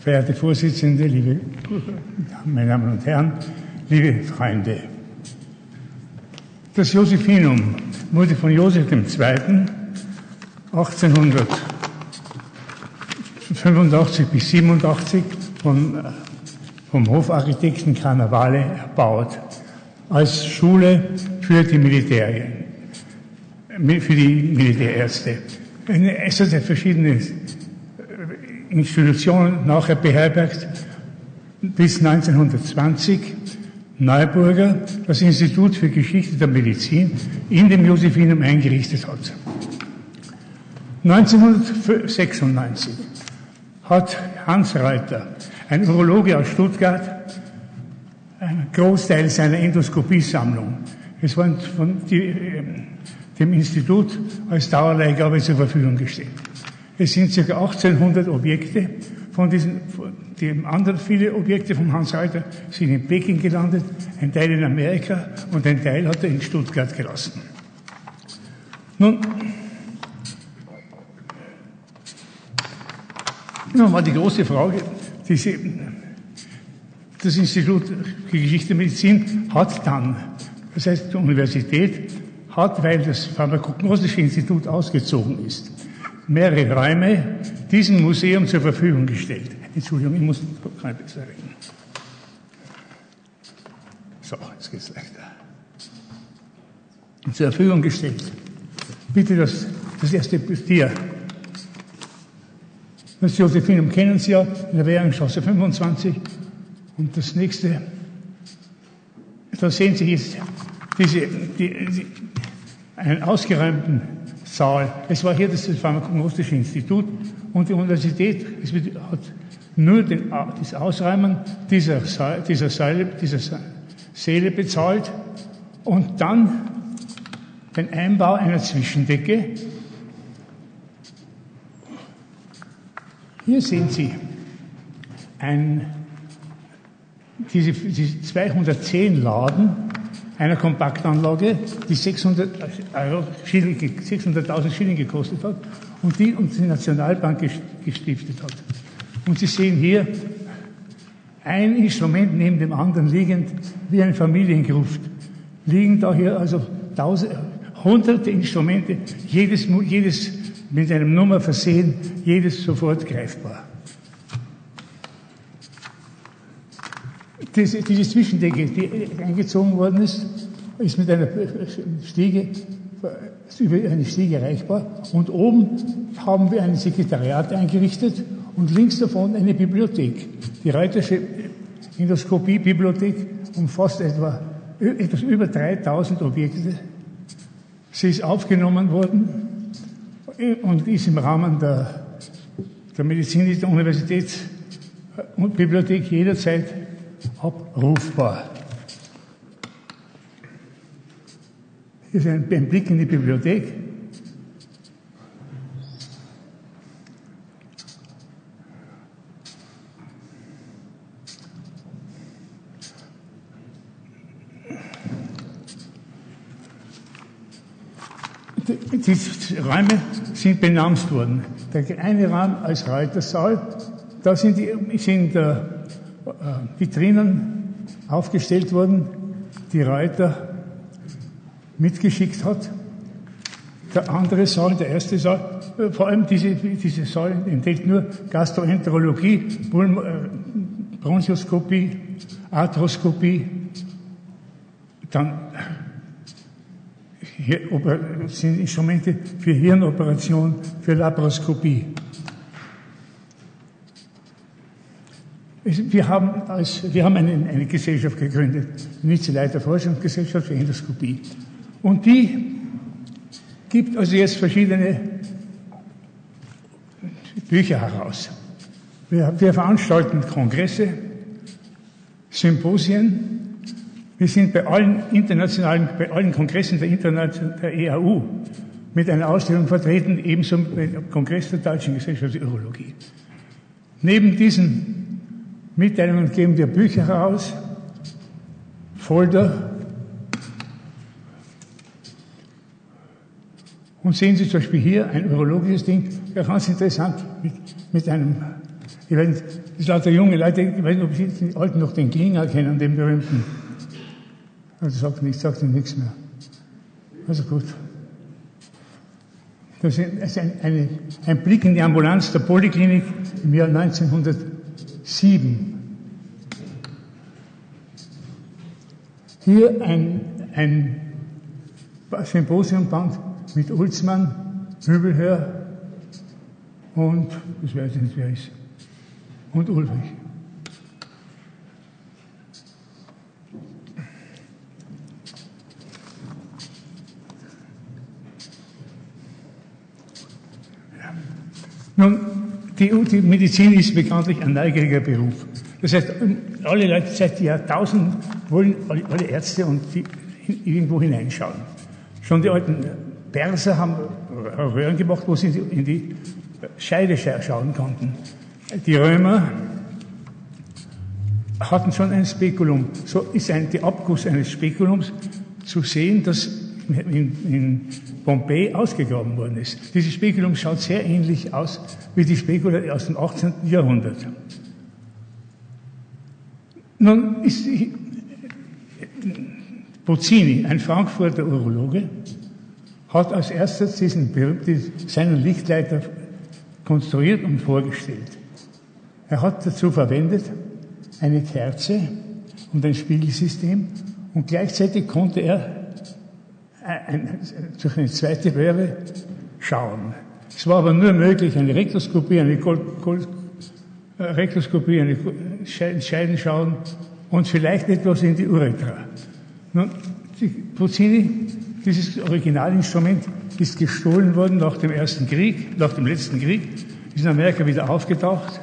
verehrte Vorsitzende, liebe meine Damen und Herren, liebe Freunde. Das Josephinum wurde von Josef II. 1885 bis 87 von, vom Hofarchitekten Carnavale erbaut als Schule für die Militärien, für die Militärärzte. Es hat verschiedene Institutionen nachher beherbergt bis 1920 Neuburger das Institut für Geschichte der Medizin in dem Josephinum eingerichtet hat. 1996 hat Hans Reuter, ein Urologe aus Stuttgart, einen Großteil seiner Endoskopiesammlung, es war von die, dem Institut als Dauerleihgabe zur Verfügung gestellt. Es sind ca. 1800 Objekte von diesen, die anderen viele Objekte von Hans Reuter sind in Peking gelandet, ein Teil in Amerika und ein Teil hat er in Stuttgart gelassen. Nun, nun war die große Frage, diese, das Institut für Geschichte und Medizin hat dann, das heißt die Universität, hat, weil das Pharmakognostische Institut ausgezogen ist, mehrere Räume diesem Museum zur Verfügung gestellt. Entschuldigung, ich muss kein besser reden. So, jetzt geht's leichter. Zur Verfügung gestellt. Bitte das, das erste Tier. Das Josephinum kennen Sie ja, in der Währungsstraße 25. Und das nächste, da sehen Sie jetzt diese, die, die, einen ausgeräumten Saal. Es war hier das Pharmakognostische Institut und die Universität hat nur den, das Ausräumen dieser, dieser, Säule, dieser Säle bezahlt und dann den Einbau einer Zwischendecke. Hier sehen Sie ein, diese, diese 210 Laden einer Kompaktanlage, die 600 Euro Schilling, 600.000 Schilling gekostet hat und die uns die Nationalbank gestiftet hat. Und Sie sehen hier ein Instrument neben dem anderen liegend wie ein Familiengruft. Liegen da hier also tausend, hunderte Instrumente, jedes, jedes mit einer Nummer versehen, jedes sofort greifbar. Diese, diese Zwischendecke, die eingezogen worden ist, ist mit einer Stiege, über eine Stiege erreichbar. Und oben haben wir ein Sekretariat eingerichtet und links davon eine Bibliothek. Die Reutersche Endoskopie-Bibliothek umfasst etwa etwas über 3000 Objekte. Sie ist aufgenommen worden und ist im Rahmen der, der Medizinischen Universitätsbibliothek jederzeit abrufbar. Hier ist ein, ein Blick in die Bibliothek. Die Räume sind benannt worden. Der eine Raum als Reutersaal, da sind, die, sind äh, Vitrinen aufgestellt worden, die Reuter mitgeschickt hat. Der andere Saal, der erste Saal, äh, vor allem diese, diese Saal enthält nur Gastroenterologie, Pulm, äh, Bronchoskopie, Arthroskopie, dann hier, sind Instrumente für Hirnoperation, für Laparoskopie. Wir haben, als, wir haben eine, eine Gesellschaft gegründet, die Nizza Leiter Forschungsgesellschaft für Endoskopie. Und die gibt also jetzt verschiedene Bücher heraus. Wir, wir veranstalten Kongresse, Symposien. Wir sind bei allen internationalen, bei allen Kongressen der, Internation, der EAU mit einer Ausstellung vertreten, ebenso beim Kongress der Deutschen Gesellschaft für Urologie. Neben diesen Mitteilungen geben wir Bücher heraus, Folder. Und sehen Sie zum Beispiel hier ein urologisches Ding, ja ganz interessant, mit, mit einem Ich weiß das sind lauter junge Leute, ich weiß nicht, ob Sie die Alten noch den Klinger kennen, den berühmten. Also sagt nichts, sagt ihm nichts mehr. Also gut. Das ist ein, eine, ein Blick in die Ambulanz der Poliklinik im Jahr 1907. Hier ein, ein Symposiumband mit Ulzmann, Übelhör und, das weiß ich nicht, wer ist, und Ulrich. Nun, die, die, Medizin ist bekanntlich ein neugieriger Beruf. Das heißt, alle Leute seit Jahrtausenden wollen, alle Ärzte und die irgendwo hineinschauen. Schon die alten Perser haben Röhren gemacht, wo sie in die Scheide schauen konnten. Die Römer hatten schon ein Spekulum. So ist ein, der Abguss eines Spekulums zu sehen, das in, in Pompeji ausgegraben worden ist. Dieses Spekulum schaut sehr ähnlich aus wie die Spekula aus dem 18. Jahrhundert. Nun ist Bozzini, ein Frankfurter Urologe, hat als erstes diesen, seinen Lichtleiter konstruiert und vorgestellt. Er hat dazu verwendet eine Kerze und ein Spiegelsystem und gleichzeitig konnte er durch eine zweite Röhre schauen. Es war aber nur möglich, eine Rektoskopie, eine Kol äh, Rektoskopie, eine Scheiden schauen und vielleicht etwas in die Uretra. Nun, die Puccini, dieses Originalinstrument, ist gestohlen worden nach dem ersten Krieg, nach dem letzten Krieg, ist in Amerika wieder aufgetaucht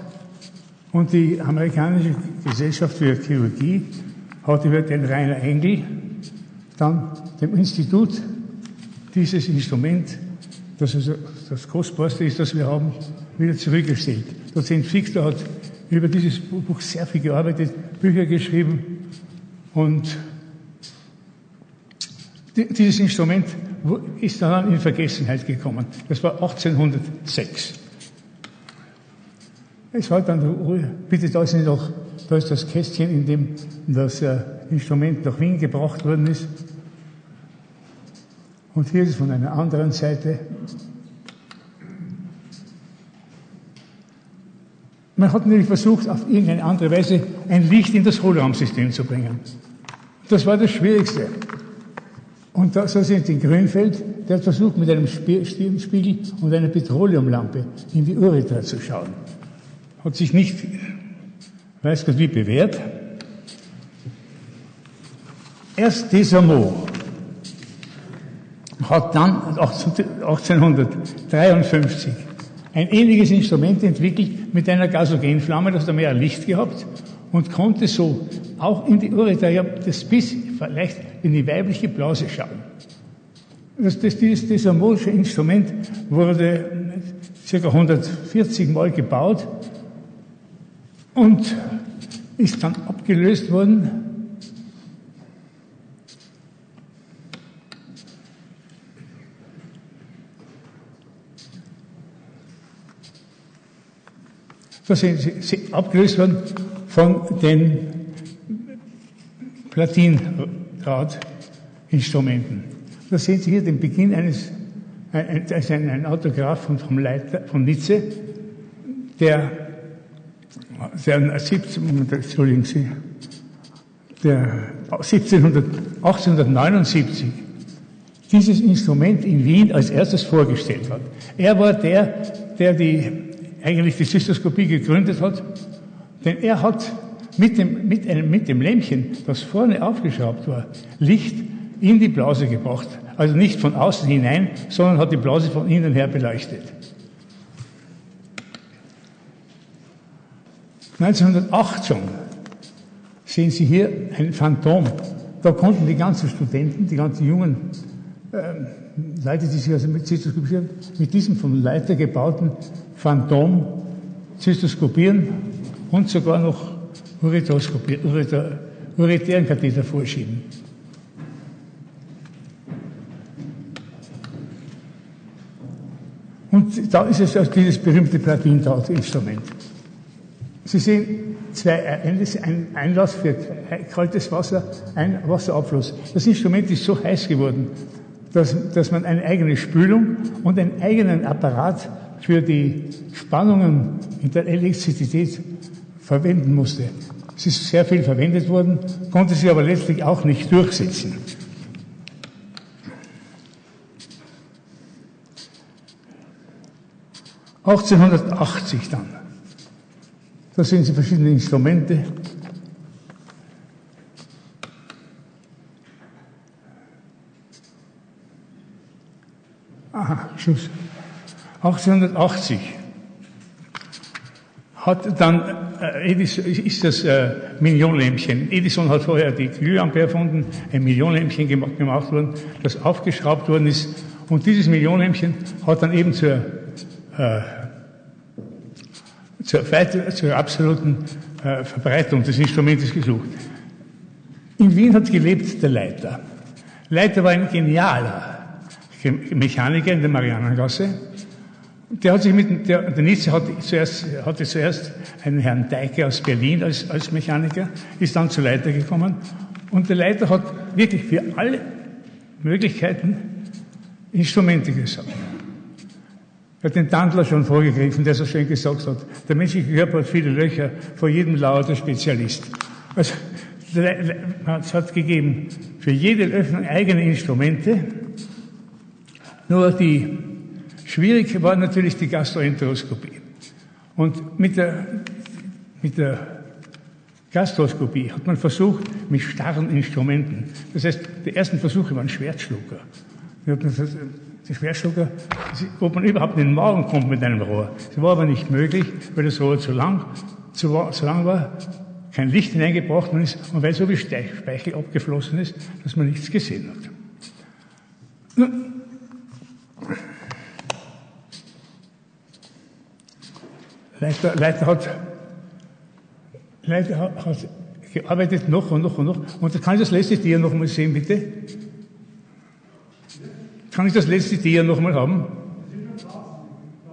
und die amerikanische Gesellschaft für Chirurgie hat über den Rainer Engel dann dem Institut dieses Instrument, das also das kostbarste ist, das wir haben, wieder zurückgestellt. Dozent Fixler hat über dieses Buch sehr viel gearbeitet, Bücher geschrieben und dieses Instrument ist dann in Vergessenheit gekommen. Das war 1806. Es war dann, bitte, da ist, noch, da ist das Kästchen, in dem das äh, Instrument nach Wien gebracht worden ist. Und hier ist es von einer anderen Seite. Man hat nämlich versucht, auf irgendeine andere Weise ein Licht in das Hohlraumsystem zu bringen. Das war das Schwierigste. Und da, so sind in Grünfeld, der hat versucht, mit einem Spiegel und einer Petroleumlampe in die Uretra zu schauen. Hat sich nicht, weiß Gott wie, bewährt. Erst Desamot hat dann 1853 ein ähnliches Instrument entwickelt mit einer Gasogenflamme, das hat mehr Licht gehabt und konnte so auch in die Ureter, das bis vielleicht in die weibliche Blase schauen. Das, das, dieses Desamorsche Instrument wurde ca. 140 Mal gebaut und ist dann abgelöst worden Das sind sie abgelöst worden von den Platindrahtinstrumenten. Da sehen Sie hier den Beginn eines, das ist ein Autograph von, vom Leiter, von Nitze, der, der 17, Entschuldigen Sie, der 1700, 1879 dieses Instrument in Wien als erstes vorgestellt hat. Er war der, der die eigentlich die Zystoskopie gegründet hat. Denn er hat mit dem, mit, einem, mit dem Lämpchen, das vorne aufgeschraubt war, Licht in die Blase gebracht. Also nicht von außen hinein, sondern hat die Blase von innen her beleuchtet. 1908 schon sehen Sie hier ein Phantom. Da konnten die ganzen Studenten, die ganzen jungen ähm, Leute, die sich also mit Zystoskopie mit diesem vom Leiter gebauten Phantom zystoskopieren und sogar noch uretären Katheter vorschieben. Und da ist es also dieses berühmte Platindrahtinstrument. Sie sehen zwei ein Einlass für kaltes Wasser, ein Wasserabfluss. Das Instrument ist so heiß geworden, dass, dass man eine eigene Spülung und einen eigenen Apparat für die Spannungen in der Elektrizität verwenden musste. Es ist sehr viel verwendet worden, konnte sich aber letztlich auch nicht durchsetzen. ...1880 dann. Da sehen Sie verschiedene Instrumente. Aha, Schluss. 1880 hat dann äh, Edison, ist das äh, Millionlämpchen. Edison hat vorher die Glühlampe erfunden, ein Millionlämpchen gemacht, gemacht worden, das aufgeschraubt worden ist. Und dieses Millionlämpchen hat dann eben zur, äh, zur, zur absoluten äh, Verbreitung des Instrumentes gesucht. In Wien hat gelebt der Leiter. Leiter war ein genialer Mechaniker in der Marianengasse der hat sich mit, der, der Nietzsche hatte zuerst, hatte zuerst einen Herrn Deike aus Berlin als, als Mechaniker, ist dann zu Leiter gekommen. Und der Leiter hat wirklich für alle Möglichkeiten Instrumente gesagt. Er hat den Tandler schon vorgegriffen, der so schön gesagt hat, der menschliche Körper hat viele Löcher, vor jedem lauert der Spezialist. Also, es hat gegeben für jede Öffnung eigene Instrumente, nur die Schwierig war natürlich die Gastroenteroskopie. Und mit der, mit der Gastroskopie hat man versucht, mit starren Instrumenten. Das heißt, die ersten Versuche waren Schwertschlucker. Die Schwertschlucker, ob man überhaupt in den Magen kommt mit einem Rohr. Das war aber nicht möglich, weil das Rohr zu lang, zu, zu lang war, kein Licht hineingebracht worden ist und weil so viel Speichel abgeflossen ist, dass man nichts gesehen hat. Leiter, hat, Leiter hat, gearbeitet noch und noch und noch. Und kann ich das letzte Tier noch mal sehen, bitte? Kann ich das letzte Tier noch mal haben?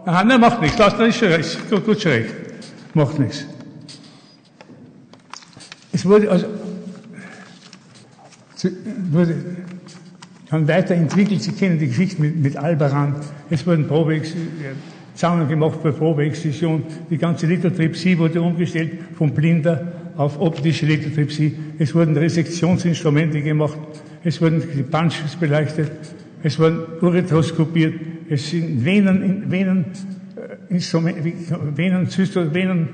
Aha, nein, macht nichts. Das ist schon recht. Gut, gut recht. Macht nichts. Es wurde also, wurde dann weiterentwickelt. Sie kennen die Geschichte mit, mit Albaran. Es wurden Probe, Sammlung gemacht für Probeexzision. Die ganze Lithotripsie wurde umgestellt von blinder auf optische Lithotripsie. Es wurden Resektionsinstrumente gemacht. Es wurden die Punches beleuchtet. Es wurden Uretroskopiert. Es sind Venen, Venen, äh, Instrumente, Venen, Venen,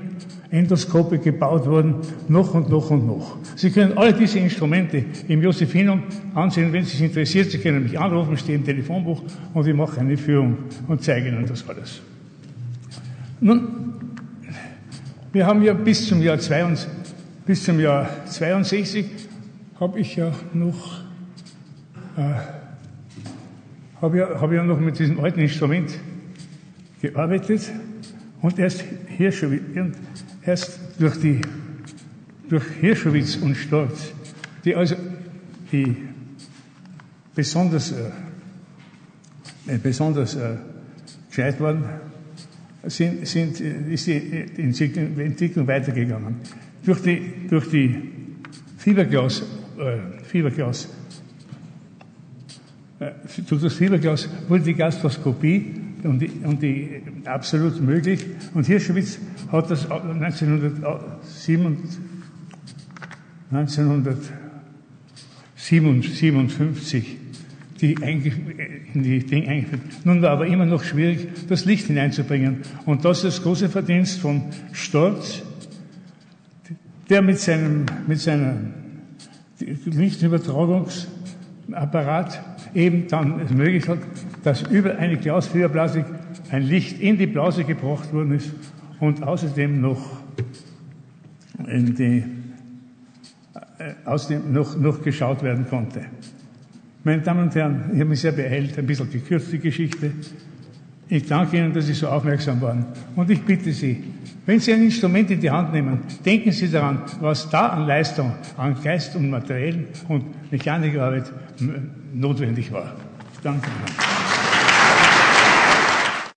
Endoskope gebaut worden, noch und noch und noch. Sie können alle diese Instrumente im Josephinum ansehen, wenn Sie sich interessiert. Sie können mich anrufen, stehe im Telefonbuch und ich mache eine Führung und zeige Ihnen das alles. Nun, wir haben ja bis zum Jahr 62, bis zum Jahr 62 habe ich ja noch, äh, habe ja, hab ja noch mit diesem alten Instrument gearbeitet und erst Hirschowitz, erst durch die, durch Hirschowitz und Storz, die also, die besonders, äh, besonders äh, gescheit waren, sind, sind, ist die Entwicklung weitergegangen. Durch die, durch die Fieberglas, äh, Fieberglas, äh, durch das Fieberglas wurde die Gastroskopie und die, und die absolut möglich. Und Hirschwitz hat das 1957 die in die Dinge eingeführt. Nun war aber immer noch schwierig, das Licht hineinzubringen. Und das ist das große Verdienst von Storz, der mit seinem, mit seinem Lichtübertragungsapparat eben dann es möglich hat, dass über eine Glasfieberblase ein Licht in die Blase gebracht worden ist und außerdem noch die, äh, außerdem noch, noch geschaut werden konnte. Meine Damen und Herren, ich habe mich sehr beeilt, ein bisschen gekürzt die Geschichte. Ich danke Ihnen, dass Sie so aufmerksam waren. Und ich bitte Sie, wenn Sie ein Instrument in die Hand nehmen, denken Sie daran, was da an Leistung, an Geist und Materiellen und Mechanikerarbeit notwendig war. Danke.